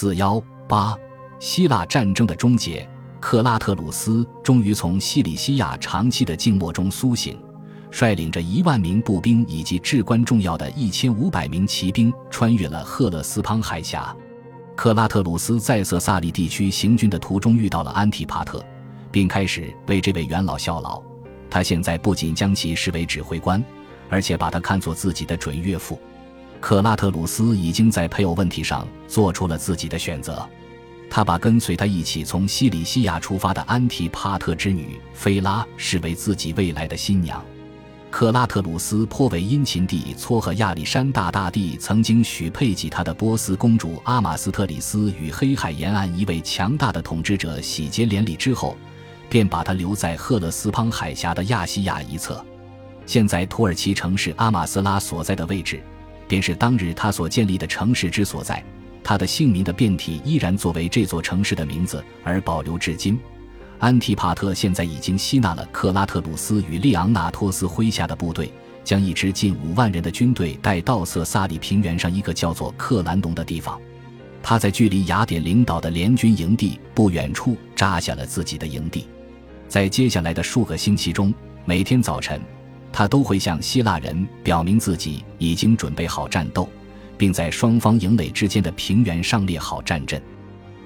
四幺八，希腊战争的终结，克拉特鲁斯终于从西里西亚长期的静默中苏醒，率领着一万名步兵以及至关重要的一千五百名骑兵，穿越了赫勒斯滂海峡。克拉特鲁斯在色萨利地区行军的途中遇到了安提帕特，并开始为这位元老效劳。他现在不仅将其视为指挥官，而且把他看作自己的准岳父。克拉特鲁斯已经在配偶问题上做出了自己的选择，他把跟随他一起从西里西亚出发的安提帕特之女菲拉视为自己未来的新娘。克拉特鲁斯颇为殷勤地撮合亚历山大大帝曾经许配给他的波斯公主阿马斯特里斯与黑海沿岸一位强大的统治者喜结连理之后，便把他留在赫勒斯滂海峡的亚细亚一侧。现在土耳其城市阿马斯拉所在的位置。便是当日他所建立的城市之所在，他的姓名的变体依然作为这座城市的名字而保留至今。安提帕特现在已经吸纳了克拉特鲁斯与利昂纳托斯麾下的部队，将一支近五万人的军队带到色萨里平原上一个叫做克兰农的地方。他在距离雅典领导的联军营地不远处扎下了自己的营地。在接下来的数个星期中，每天早晨。他都会向希腊人表明自己已经准备好战斗，并在双方营垒之间的平原上列好战阵。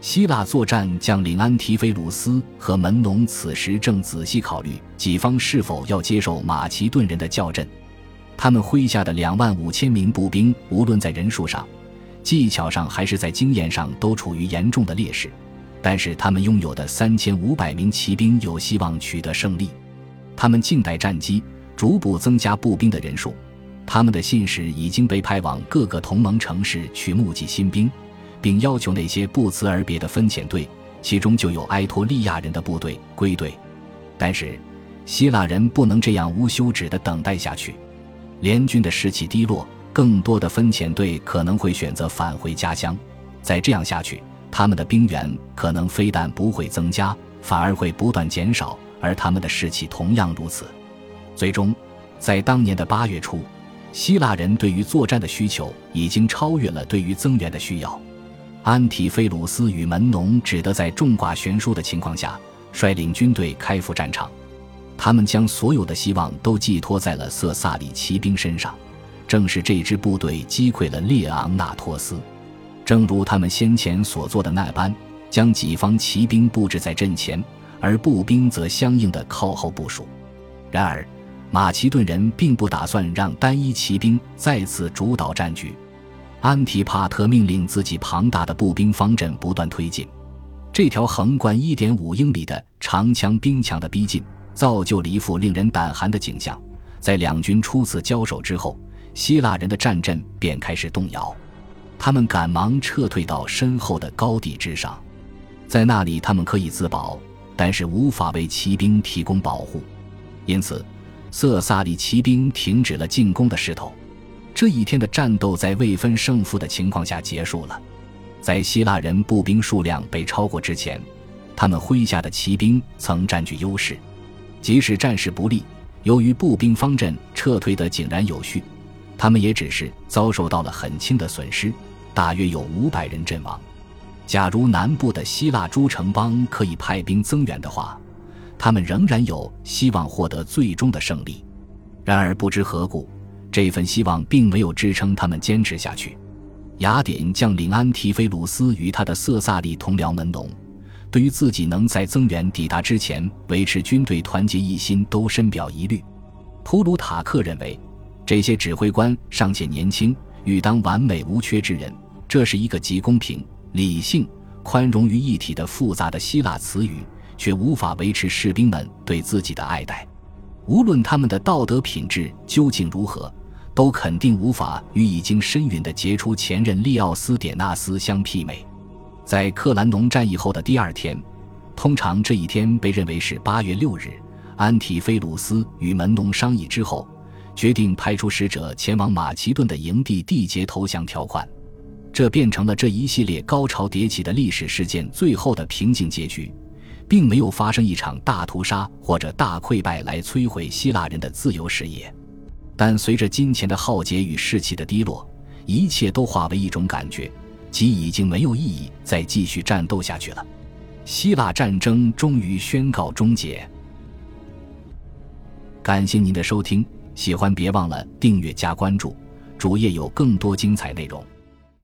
希腊作战将领安提菲鲁斯和门农此时正仔细考虑己方是否要接受马其顿人的叫阵。他们麾下的两万五千名步兵，无论在人数上、技巧上还是在经验上，都处于严重的劣势。但是他们拥有的三千五百名骑兵有希望取得胜利。他们静待战机。逐步增加步兵的人数，他们的信使已经被派往各个同盟城市去募集新兵，并要求那些不辞而别的分遣队，其中就有埃托利亚人的部队归队。但是，希腊人不能这样无休止地等待下去。联军的士气低落，更多的分遣队可能会选择返回家乡。再这样下去，他们的兵源可能非但不会增加，反而会不断减少，而他们的士气同样如此。最终，在当年的八月初，希腊人对于作战的需求已经超越了对于增援的需要。安提菲鲁斯与门农只得在众寡悬殊的情况下率领军队开赴战场。他们将所有的希望都寄托在了色萨里骑兵身上。正是这支部队击溃了列昂纳托斯，正如他们先前所做的那般，将己方骑兵布置在阵前，而步兵则相应的靠后部署。然而。马其顿人并不打算让单一骑兵再次主导战局。安提帕特命令自己庞大的步兵方阵不断推进。这条横贯一点五英里的长枪兵墙的逼近，造就了一副令人胆寒的景象。在两军初次交手之后，希腊人的战阵便开始动摇。他们赶忙撤退到身后的高地之上，在那里他们可以自保，但是无法为骑兵提供保护，因此。色萨里骑兵停止了进攻的势头，这一天的战斗在未分胜负的情况下结束了。在希腊人步兵数量被超过之前，他们麾下的骑兵曾占据优势。即使战事不利，由于步兵方阵撤退得井然有序，他们也只是遭受到了很轻的损失，大约有五百人阵亡。假如南部的希腊诸城邦可以派兵增援的话，他们仍然有希望获得最终的胜利，然而不知何故，这份希望并没有支撑他们坚持下去。雅典将领安提菲鲁斯与他的色萨利同僚门农，对于自己能在增援抵达之前维持军队团结一心都深表疑虑。普鲁塔克认为，这些指挥官尚且年轻，欲当完美无缺之人，这是一个极公平、理性、宽容于一体的复杂的希腊词语。却无法维持士兵们对自己的爱戴，无论他们的道德品质究竟如何，都肯定无法与已经身陨的杰出前任利奥斯·典纳斯相媲美。在克兰农战役后的第二天，通常这一天被认为是八月六日，安提菲鲁斯与门农商议之后，决定派出使者前往马其顿的营地缔结投降条款，这变成了这一系列高潮迭起的历史事件最后的平静结局。并没有发生一场大屠杀或者大溃败来摧毁希腊人的自由事业，但随着金钱的浩劫与士气的低落，一切都化为一种感觉，即已经没有意义再继续战斗下去了。希腊战争终于宣告终结。感谢您的收听，喜欢别忘了订阅加关注，主页有更多精彩内容。